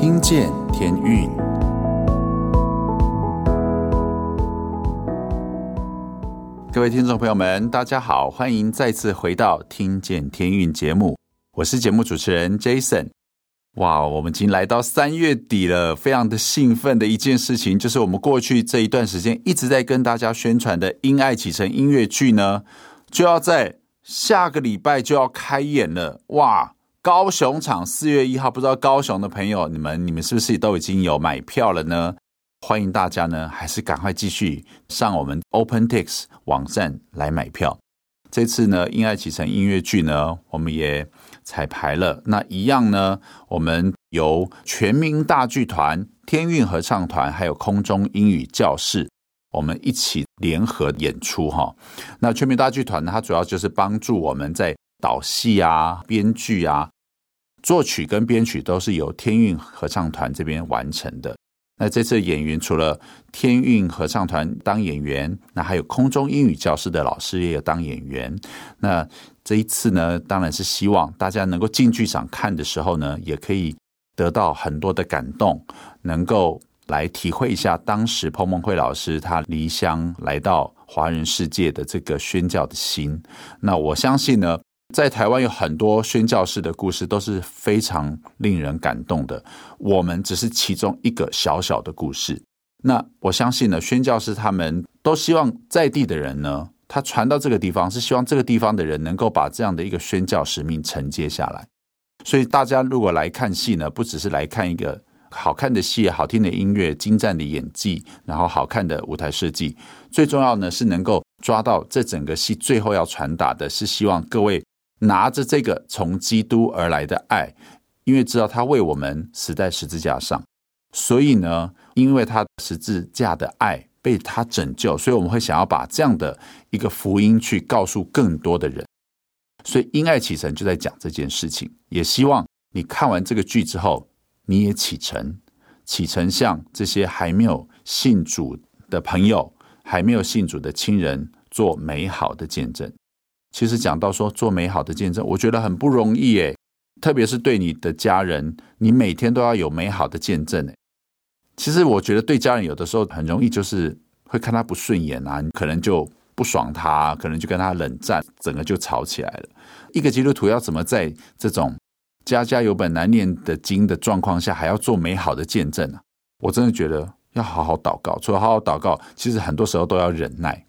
听见天运。各位听众朋友们，大家好，欢迎再次回到《听见天运》节目，我是节目主持人 Jason。哇，我们已经来到三月底了，非常的兴奋的一件事情，就是我们过去这一段时间一直在跟大家宣传的《因爱启程》音乐剧呢，就要在下个礼拜就要开演了。哇，高雄场四月一号，不知道高雄的朋友，你们你们是不是都已经有买票了呢？欢迎大家呢，还是赶快继续上我们 OpenTix 网站来买票。这次呢，《因爱启程》音乐剧呢，我们也彩排了。那一样呢，我们由全民大剧团、天韵合唱团还有空中英语教室，我们一起联合演出哈。那全民大剧团呢，它主要就是帮助我们在导戏啊、编剧啊、作曲跟编曲都是由天韵合唱团这边完成的。那这次演员除了天韵合唱团当演员，那还有空中英语教室的老师也有当演员。那这一次呢，当然是希望大家能够进剧场看的时候呢，也可以得到很多的感动，能够来体会一下当时彭蒙惠老师他离乡来到华人世界的这个宣教的心。那我相信呢。在台湾有很多宣教士的故事都是非常令人感动的，我们只是其中一个小小的故事。那我相信呢，宣教士他们都希望在地的人呢，他传到这个地方，是希望这个地方的人能够把这样的一个宣教使命承接下来。所以大家如果来看戏呢，不只是来看一个好看的戏、好听的音乐、精湛的演技，然后好看的舞台设计，最重要呢是能够抓到这整个戏最后要传达的是希望各位。拿着这个从基督而来的爱，因为知道他为我们死在十字架上，所以呢，因为他十字架的爱被他拯救，所以我们会想要把这样的一个福音去告诉更多的人。所以因爱启程就在讲这件事情，也希望你看完这个剧之后，你也启程，启程向这些还没有信主的朋友，还没有信主的亲人做美好的见证。其实讲到说做美好的见证，我觉得很不容易诶，特别是对你的家人，你每天都要有美好的见证诶。其实我觉得对家人有的时候很容易就是会看他不顺眼啊，你可能就不爽他，可能就跟他冷战，整个就吵起来了。一个基督徒要怎么在这种家家有本难念的经的状况下，还要做美好的见证呢？我真的觉得要好好祷告，除了好好祷告，其实很多时候都要忍耐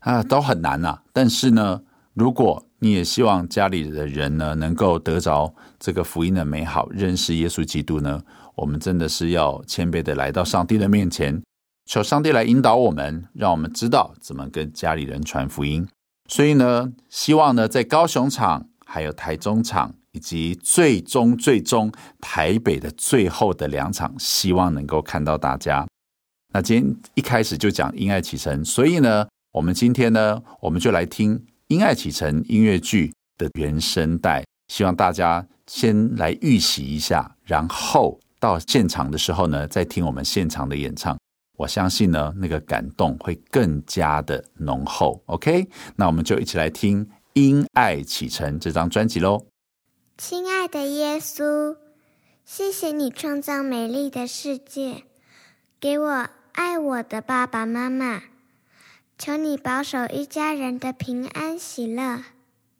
啊，都很难呐。但是呢。如果你也希望家里的人呢，能够得着这个福音的美好，认识耶稣基督呢，我们真的是要谦卑的来到上帝的面前，求上帝来引导我们，让我们知道怎么跟家里人传福音。所以呢，希望呢，在高雄场、还有台中场，以及最终最终台北的最后的两场，希望能够看到大家。那今天一开始就讲因爱启程，所以呢，我们今天呢，我们就来听。因爱启程音乐剧的原声带，希望大家先来预习一下，然后到现场的时候呢，再听我们现场的演唱。我相信呢，那个感动会更加的浓厚。OK，那我们就一起来听《因爱启程》这张专辑喽。亲爱的耶稣，谢谢你创造美丽的世界，给我爱我的爸爸妈妈。求你保守一家人的平安喜乐。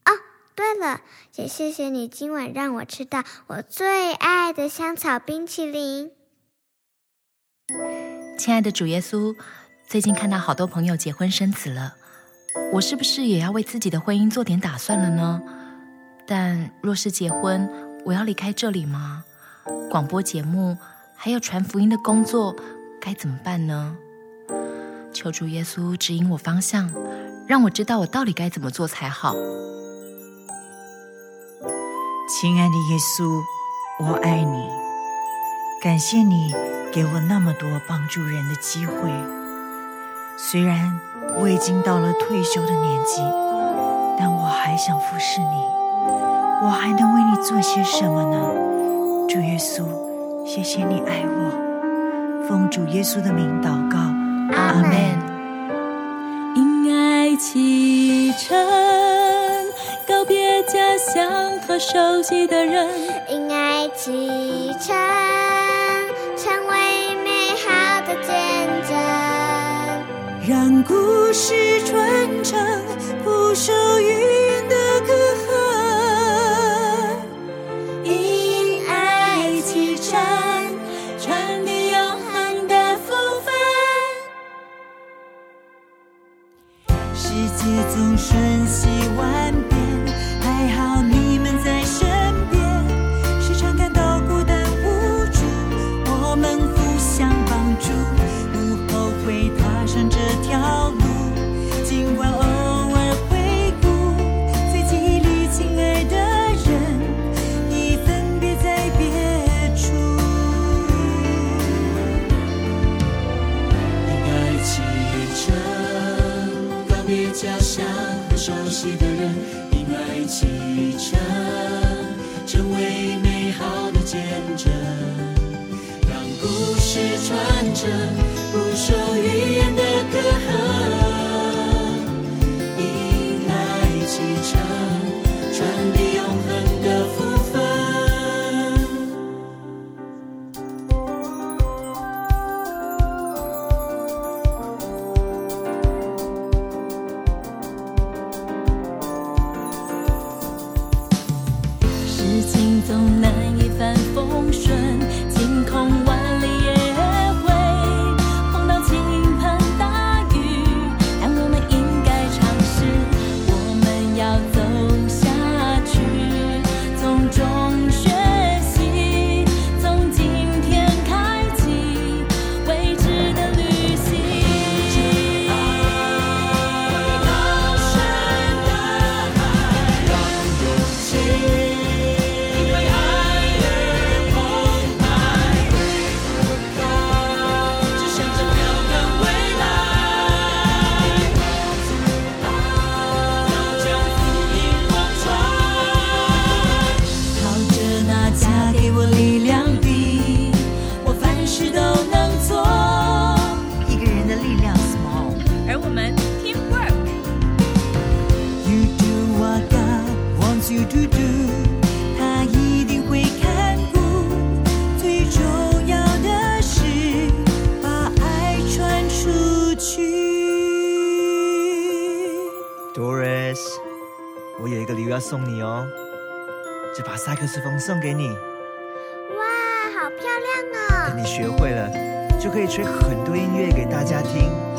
哦，对了，也谢谢你今晚让我吃到我最爱的香草冰淇淋。亲爱的主耶稣，最近看到好多朋友结婚生子了，我是不是也要为自己的婚姻做点打算了呢？但若是结婚，我要离开这里吗？广播节目还有传福音的工作，该怎么办呢？求主耶稣指引我方向，让我知道我到底该怎么做才好。亲爱的耶稣，我爱你，感谢你给我那么多帮助人的机会。虽然我已经到了退休的年纪，但我还想服侍你。我还能为你做些什么呢？主耶稣，谢谢你爱我。奉主耶稣的名祷告。阿门。因爱启程，告别家乡和熟悉的人。因爱启程，成为美好的见证。让故事传承，不朽于。是。送你哦。这把萨克斯风送给你。哇好漂亮哦。等你学会了就可以吹很多音乐给大家听。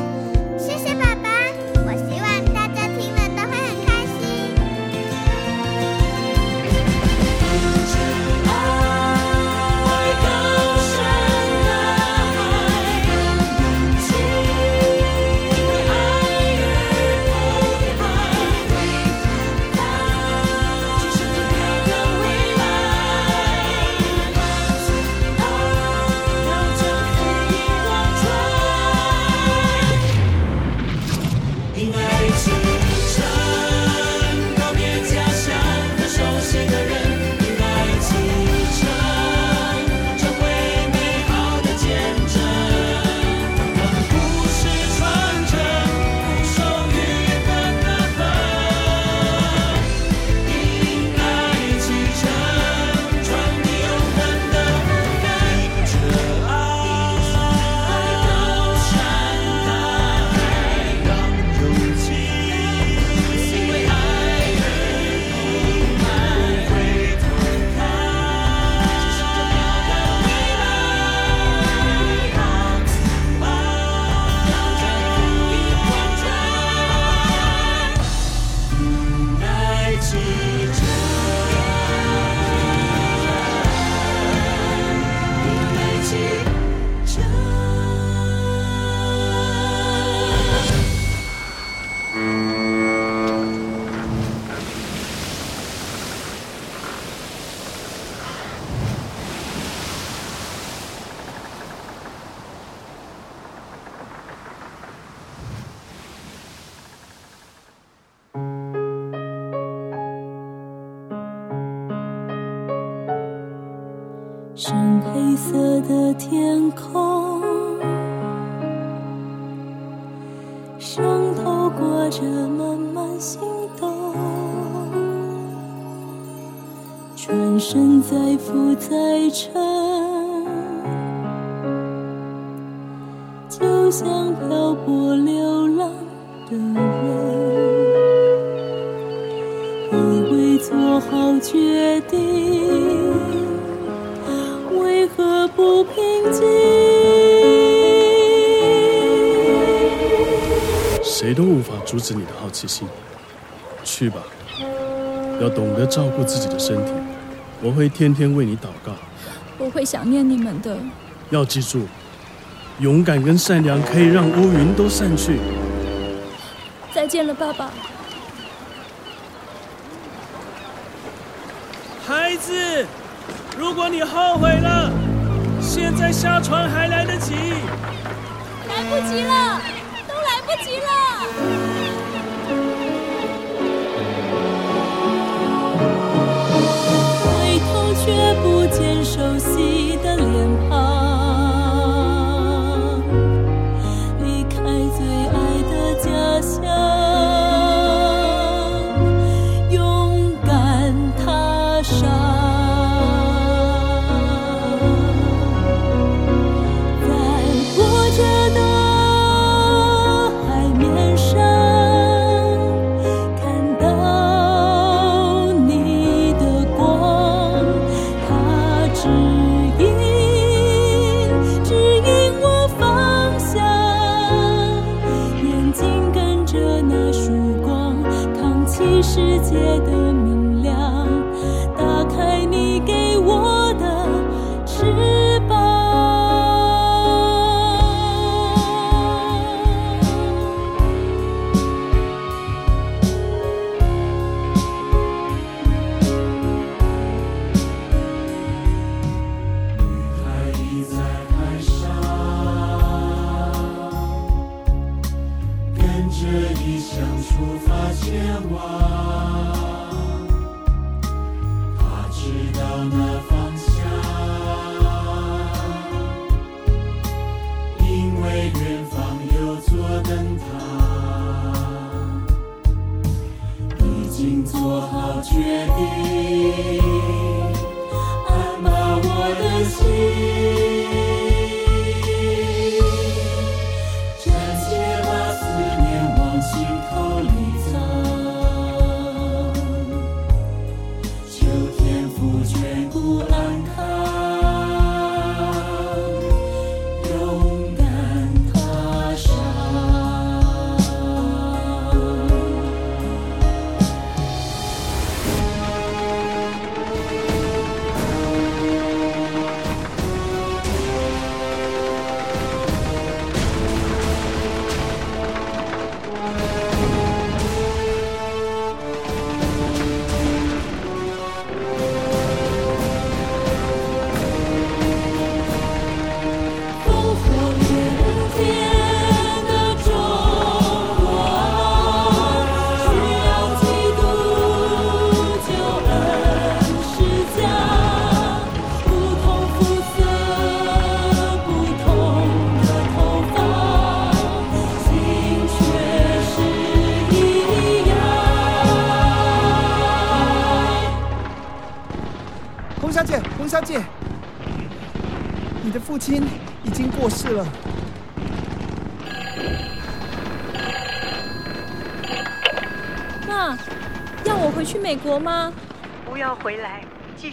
止你的好奇心，去吧，要懂得照顾自己的身体。我会天天为你祷告，我会想念你们的。要记住，勇敢跟善良可以让乌云都散去。再见了，爸爸。孩子，如果你后悔了，现在下船还来得及。来不及了，熟悉的脸庞，离开最爱的家乡。勇敢踏上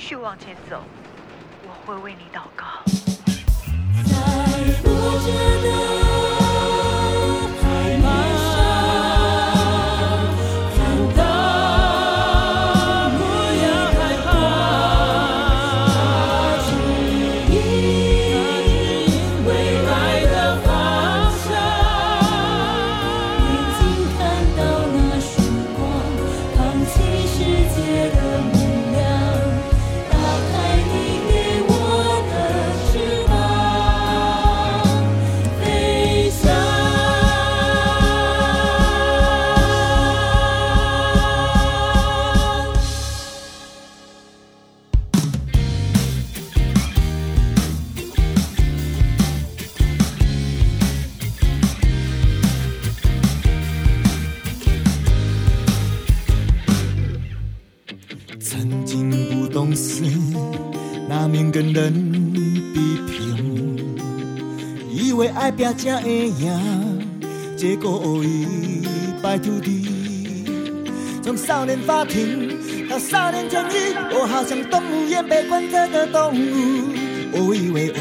续往前走，我会为你祷告。拼才会赢，结果伊败涂地。从少年法庭到少年监狱，我好像动物园被关着的动物。我以为我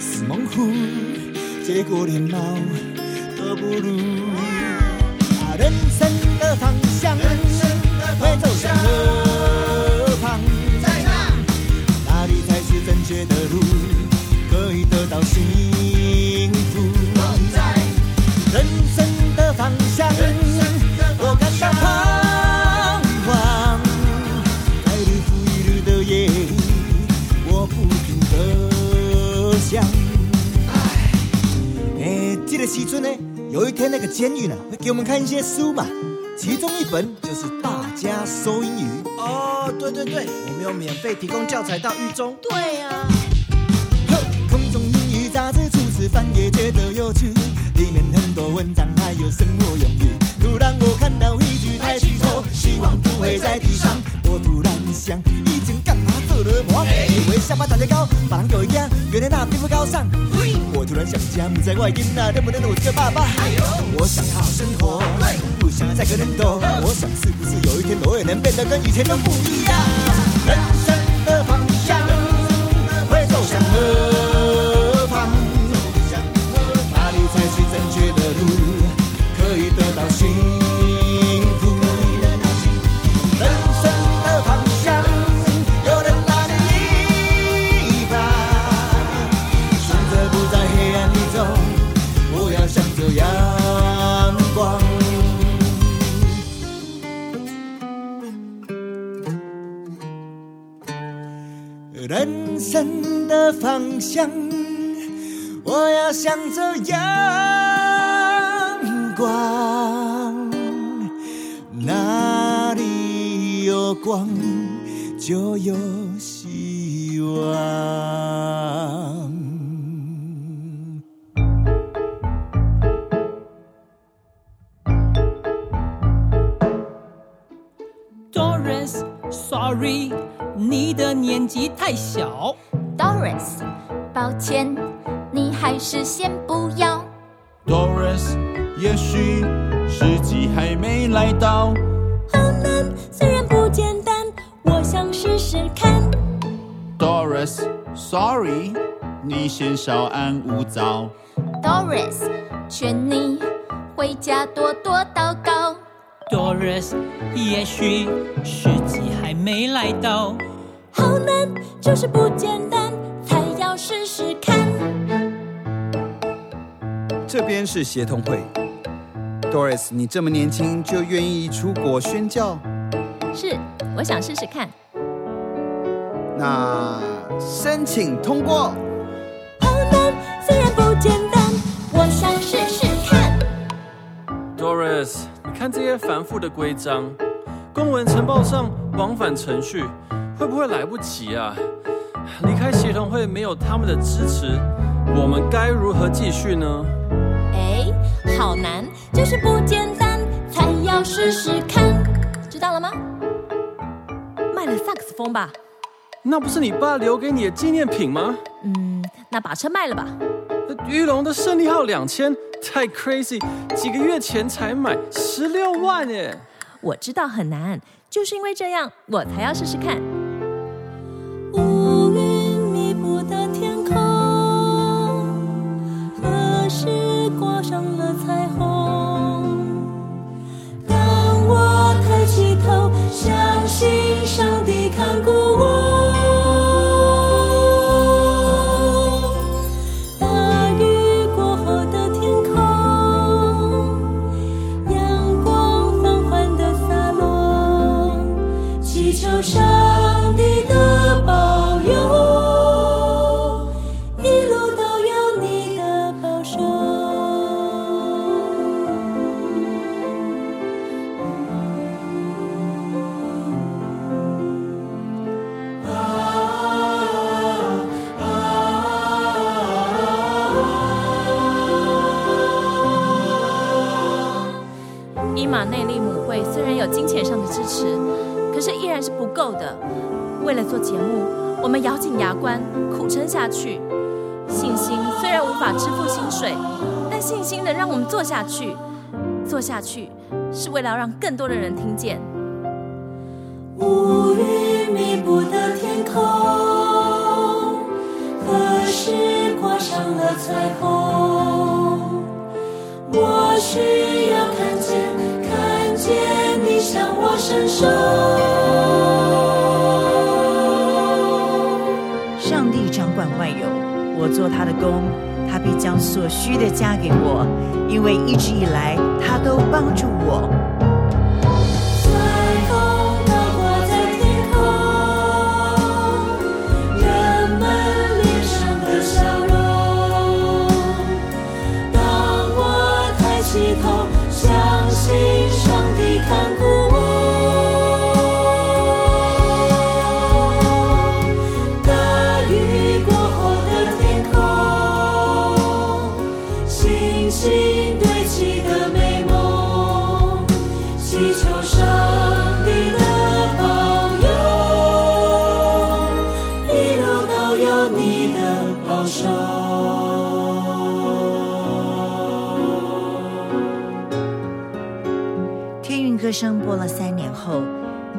是猛虎，结果连猫都不如。啊，人生的方向会走向何才是正确的路？可以得到幸福？人生的方向，我感到彷徨。在日复一日的夜里，我不停的想。哎，这个时阵呢，有一天那个监狱呢，会给我们看一些书嘛，其中一本就是《大家说英语》。哦，对对对，我们有免费提供教材到狱中。对呀、呵，空中英语杂志初次翻也觉得有趣。里面很多文章，还有生活用语。突然我看到一句抬起头，希望不会在地上。我突然想，以前干嘛做了梦？以为下巴长得高，把人狗一样，原来那并不高尚。我突然想家，不在外地，那能不能我这个爸爸？我想好好生活，不想要再跟人斗。我想是不是有一天我也能变得跟以前都不一样？人生的方向会走向何方？哪里才是正确的路，可以得到幸福。人生的方向。我要向着阳光，哪里有光就有希望。Doris，Sorry，你的年纪太小。Doris，抱歉。你还是先不要，Doris。也许时机还没来到。好难，虽然不简单，我想试试看。Doris，Sorry，你先稍安勿躁。Doris，劝你回家多多祷告。Doris，也许时机还没来到。好难，就是不简单，才要试试看。这边是协同会，Doris，你这么年轻就愿意出国宣教？是，我想试试看。那申请通过。好难，虽然不简单，我想试试看。Doris，你看这些繁复的规章，公文呈报上往返程序，会不会来不及啊？离开协同会没有他们的支持，我们该如何继续呢？哎好难，就是不简单，才要试试看，知道了吗？卖了萨克斯风吧？那不是你爸留给你的纪念品吗？嗯，那把车卖了吧？玉龙的胜利号两千，太 crazy，几个月前才买，十六万耶！我知道很难，就是因为这样，我才要试试看。是依然是不够的为了做节目，我们咬紧牙关，苦撑下去。信心虽然无法支付薪水，但信心能让我们做下去。做下去，是为了让更多的人听见。乌云密布的天空，何时挂上了彩虹？我需要看见，见你向我伸手。上帝掌管万有，我做他的工，他必将所需的加给我，因为一直以来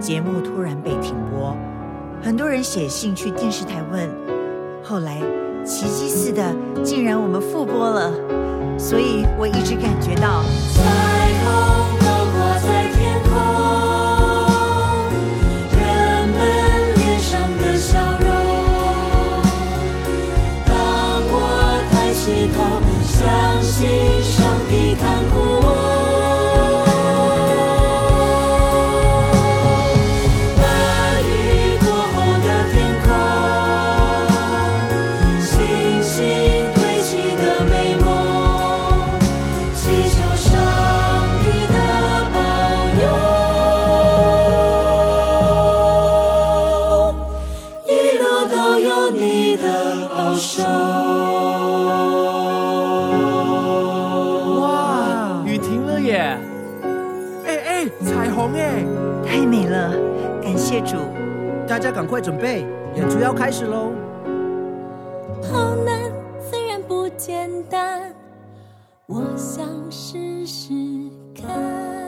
节目突然被停播，很多人写信去电视台问，后来奇迹似的，竟然我们复播了，所以我一直感觉到彩虹高挂在天空，人们脸上的笑容。当我抬起头，相信上帝看顾大家赶快准备，演出要开始喽！好难，虽然不简单，我想试试看。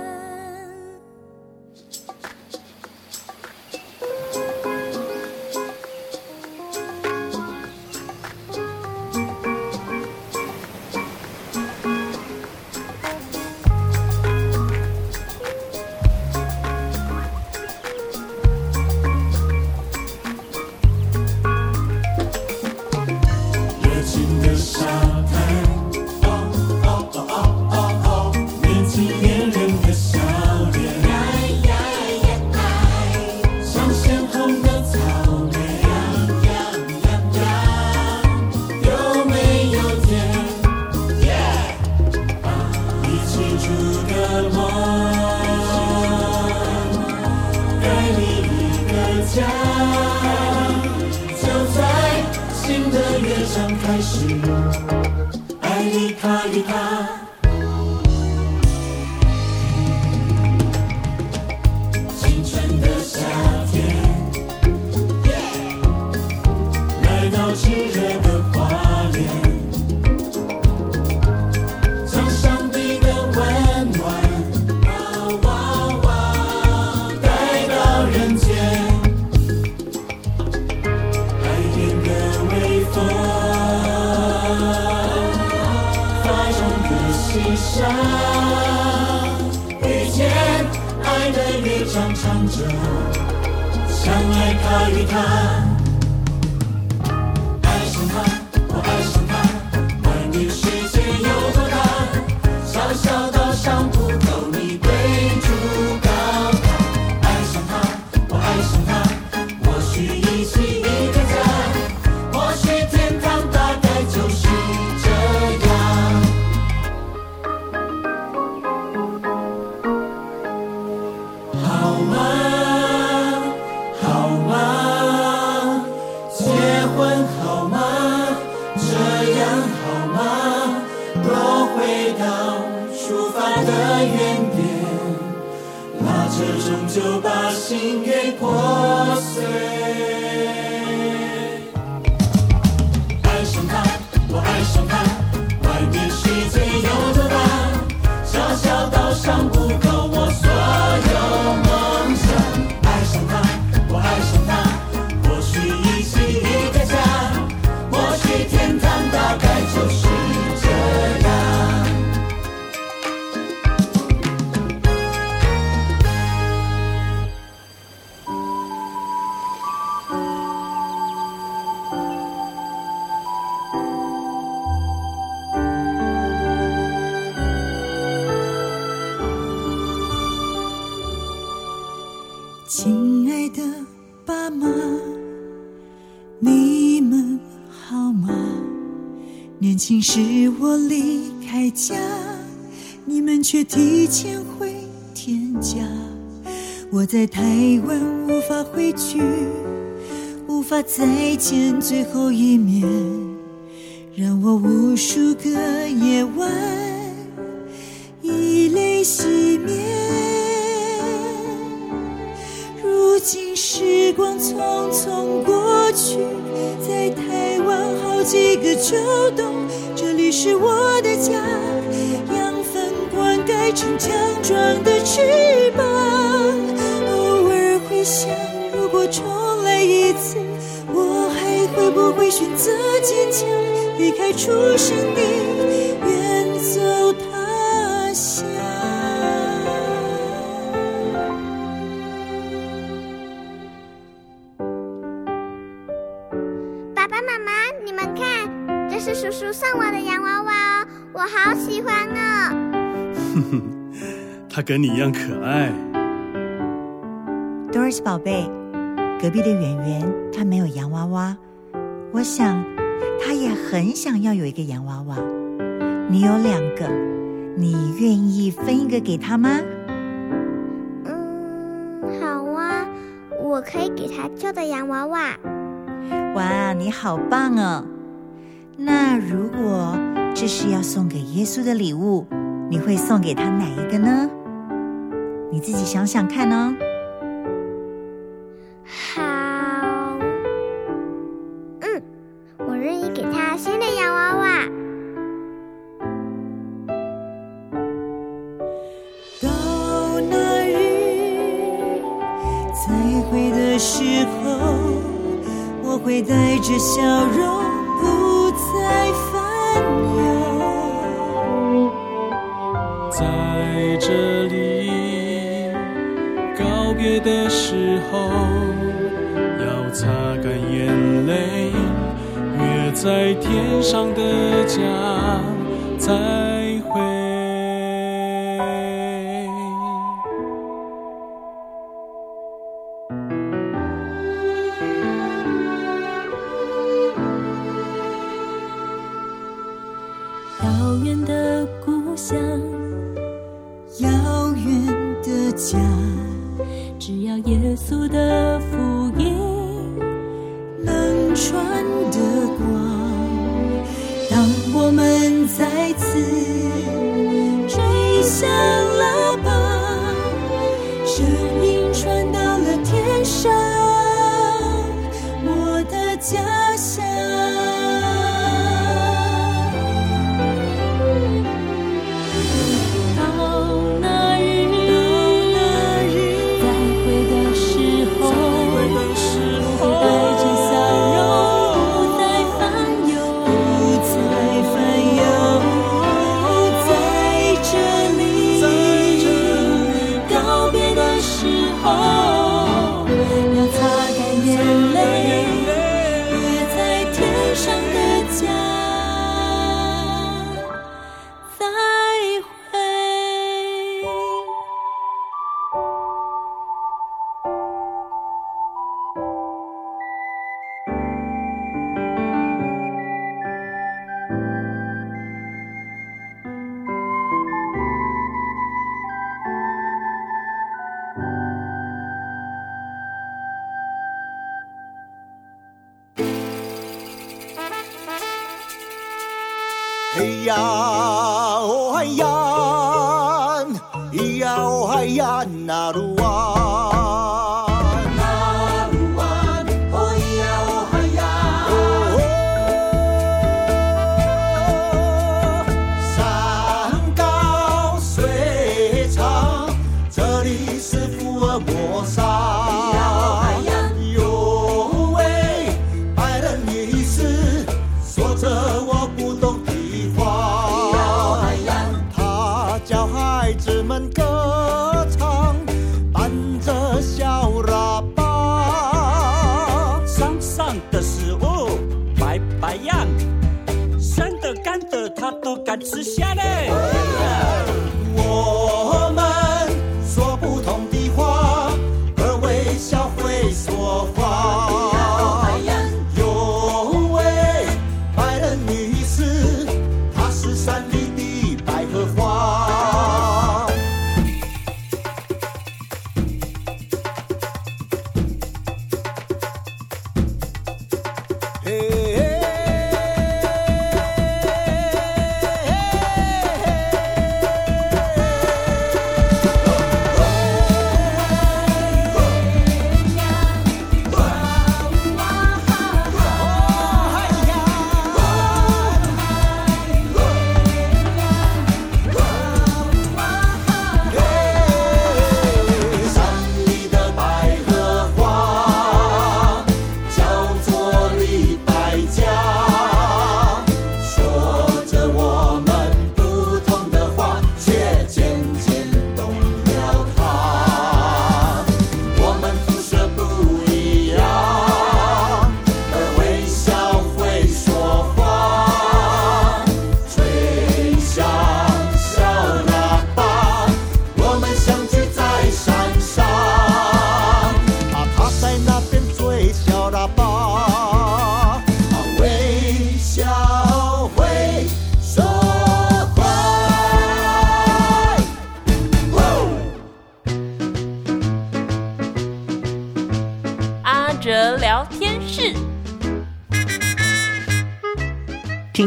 我在台湾无法回去，无法再见最后一面，让我无数个夜晚以泪洗面。如今时光匆匆过去，在台湾好几个秋冬，这里是我的家，养分灌溉成强壮的翅膀。想，如果重来一次，我还会不会选择坚强，离开出生地，远走他乡？爸爸妈妈，你们看，这是叔叔送我的洋娃娃哦，我好喜欢哦。哼哼，他跟你一样可爱。Doris 宝贝，隔壁的圆圆他没有洋娃娃，我想他也很想要有一个洋娃娃。你有两个，你愿意分一个给他吗？嗯，好啊，我可以给他旧的洋娃娃。哇，你好棒哦！那如果这是要送给耶稣的礼物，你会送给他哪一个呢？你自己想想看哦。好，嗯，我愿意给他新的洋娃娃。到那日再会的时候，我会带着笑容，不再烦忧。在这里告别的时候。在天上的家在吃虾嘞。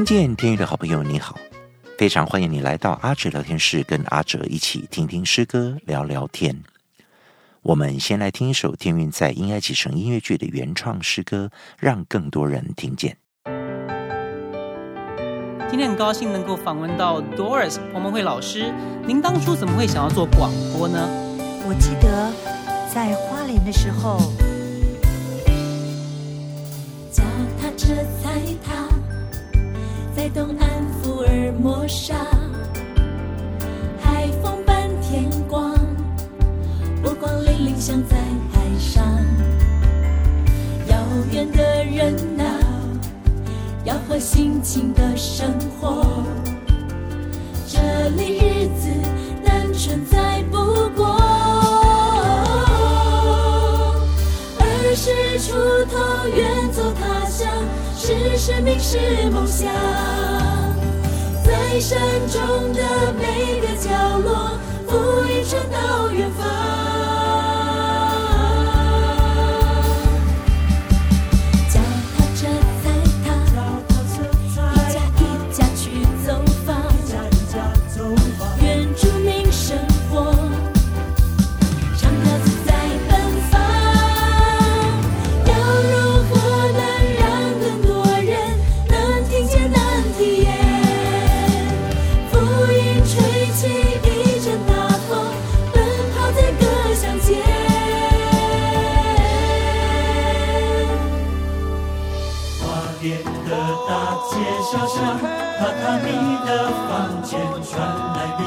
见天宇的好朋友，你好，非常欢迎你来到阿哲聊天室，跟阿哲一起听听诗歌，聊聊天。我们先来听一首天韵在英爱启程音乐剧的原创诗歌，让更多人听见。今天很高兴能够访问到 Doris 彭蒙慧老师，您当初怎么会想要做广播呢？我记得在花莲的时候，脚踏车在踏。在东岸福尔摩沙，海风伴天光，波光粼粼像在海上。遥远的人、啊，要和心情的生活。这里日子单纯再不过，二十出头远走他乡。是生命，是梦想，在山中的每个角落，福音传到远方。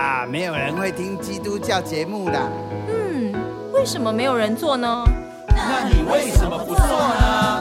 啊，没有人会听基督教节目的。嗯，为什么没有人做呢？那你为什么不做呢？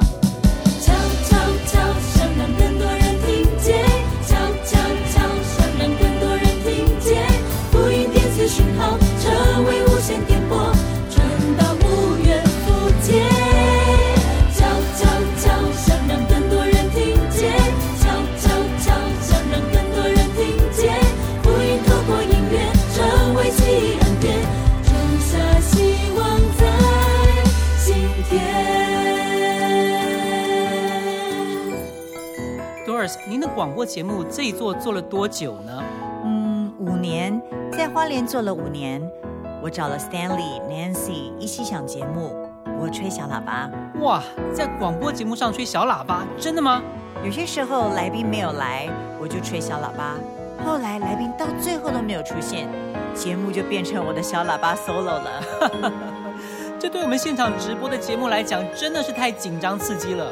广播节目这一做做了多久呢？嗯，五年，在花莲做了五年。我找了 Stanley、Nancy 一起想节目，我吹小喇叭。哇，在广播节目上吹小喇叭，真的吗？有些时候来宾没有来，我就吹小喇叭。后来来宾到最后都没有出现，节目就变成我的小喇叭 solo 了。这对我们现场直播的节目来讲，真的是太紧张刺激了。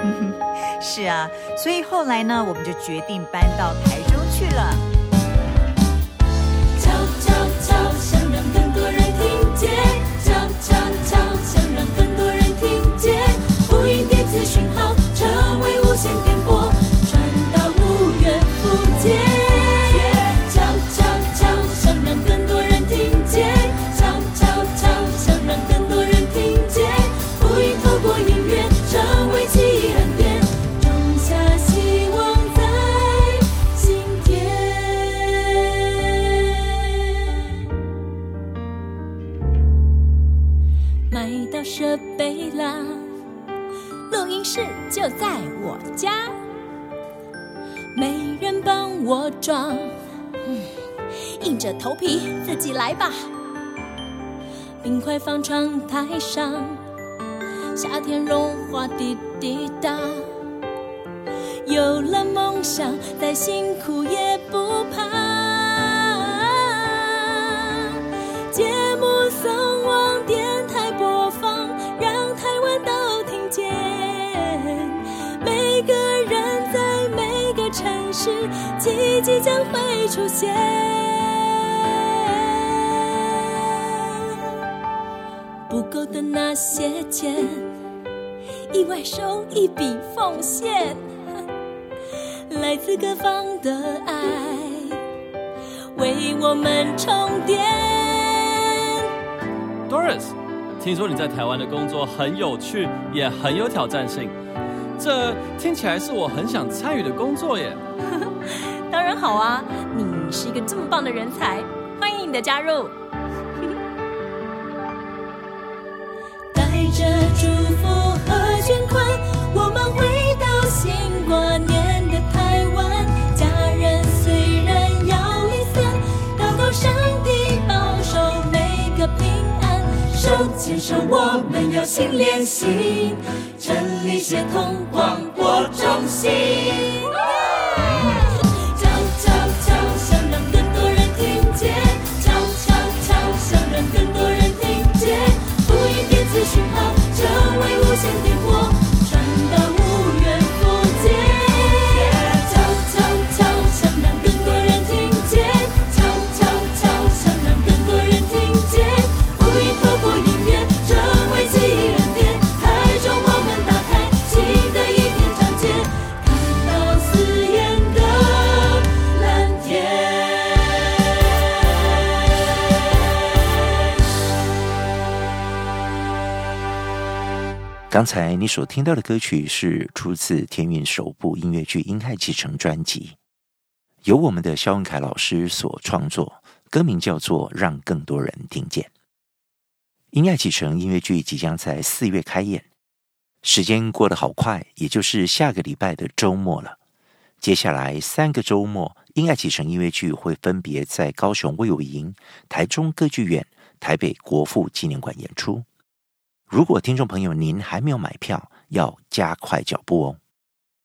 是啊，所以后来呢，我们就决定搬到台中去了。悄悄悄，想让更多人听见；在我家，没人帮我装，硬着头皮自己来吧。冰块放窗台上，夏天融化滴滴答。有了梦想，再辛苦也不怕。节目送奇迹将会出现。不够的那些钱，意外收一笔奉献。来自各方的爱，为我们充电。Doris，听说你在台湾的工作很有趣，也很有挑战性，这听起来是我很想参与的工作耶。好啊！你是一个这么棒的人才，欢迎你的加入。带着祝福和捐款，我们回到新过年的台湾。家人虽然要离散，祷告上帝保守每个平安。手牵手，我们要心连心，真理协同，广播中心。in the 刚才你所听到的歌曲是出自天韵首部音乐剧《英爱启程》专辑，由我们的萧文凯老师所创作，歌名叫做《让更多人听见》。《英爱启程》音乐剧即将在四月开演，时间过得好快，也就是下个礼拜的周末了。接下来三个周末，《英爱启程》音乐剧会分别在高雄威武营、台中歌剧院、台北国父纪念馆演出。如果听众朋友您还没有买票，要加快脚步哦！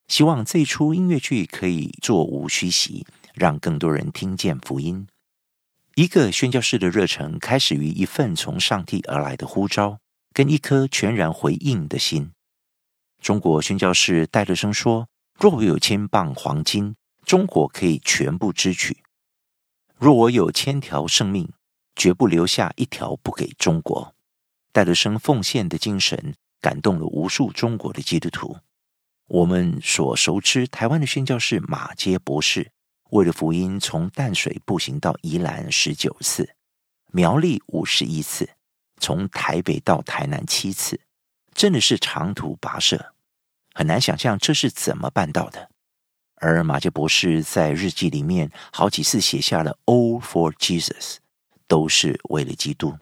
希望这一出音乐剧可以座无虚席，让更多人听见福音。一个宣教士的热忱，开始于一份从上帝而来的呼召，跟一颗全然回应的心。中国宣教士戴德生说：“若我有千磅黄金，中国可以全部支取；若我有千条生命，绝不留下一条不给中国。”戴德生奉献的精神感动了无数中国的基督徒。我们所熟知台湾的宣教士马杰博士，为了福音从淡水步行到宜兰十九次，苗栗五十一次，从台北到台南七次，真的是长途跋涉，很难想象这是怎么办到的。而马杰博士在日记里面好几次写下了 “All for Jesus”，都是为了基督。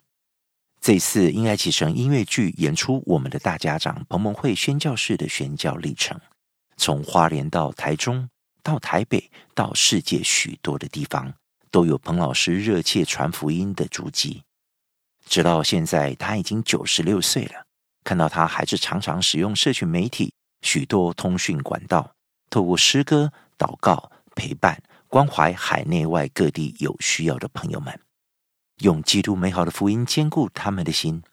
这次因爱启程音乐剧演出，我们的大家长彭蒙惠宣教士的宣教历程，从花莲到台中，到台北，到世界许多的地方，都有彭老师热切传福音的足迹。直到现在，他已经九十六岁了，看到他还是常常使用社群媒体许多通讯管道，透过诗歌、祷告、陪伴、关怀海内外各地有需要的朋友们。用基督美好的福音坚固他们的心。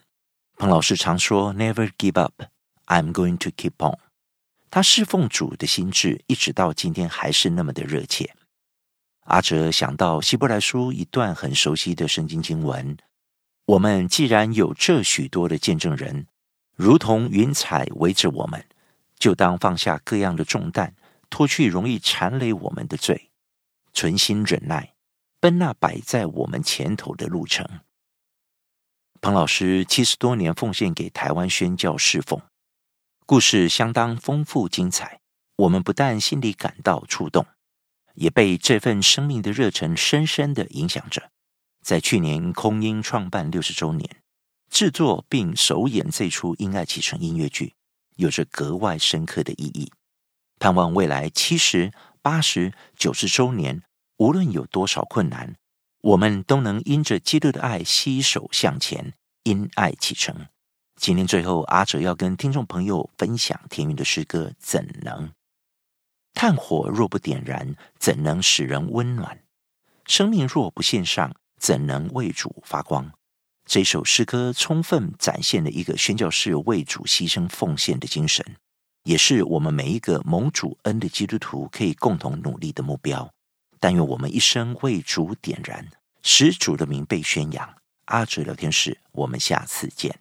彭老师常说：“Never give up, I'm going to keep on。”他侍奉主的心志一直到今天还是那么的热切。阿哲想到希伯来书一段很熟悉的圣经经文：“我们既然有这许多的见证人，如同云彩围着我们，就当放下各样的重担，脱去容易缠累我们的罪，存心忍耐。”奔那摆在我们前头的路程。彭老师七十多年奉献给台湾宣教侍奉，故事相当丰富精彩。我们不但心里感到触动，也被这份生命的热忱深深的影响着。在去年空音创办六十周年，制作并首演这出《因爱启程》音乐剧，有着格外深刻的意义。盼望未来七十、八十、九十周年，无论有多少困难，我们都能因着基督的爱携手向前，因爱启程。今天最后，阿哲要跟听众朋友分享田韵的诗歌《怎能》。炭火若不点燃，怎能使人温暖？生命若不献上，怎能为主发光？这首诗歌充分展现了一个宣教士为主牺牲奉献的精神，也是我们每一个蒙主恩的基督徒可以共同努力的目标。但愿我们一生为主点燃，使主的名被宣扬。阿哲聊天室，我们下次见。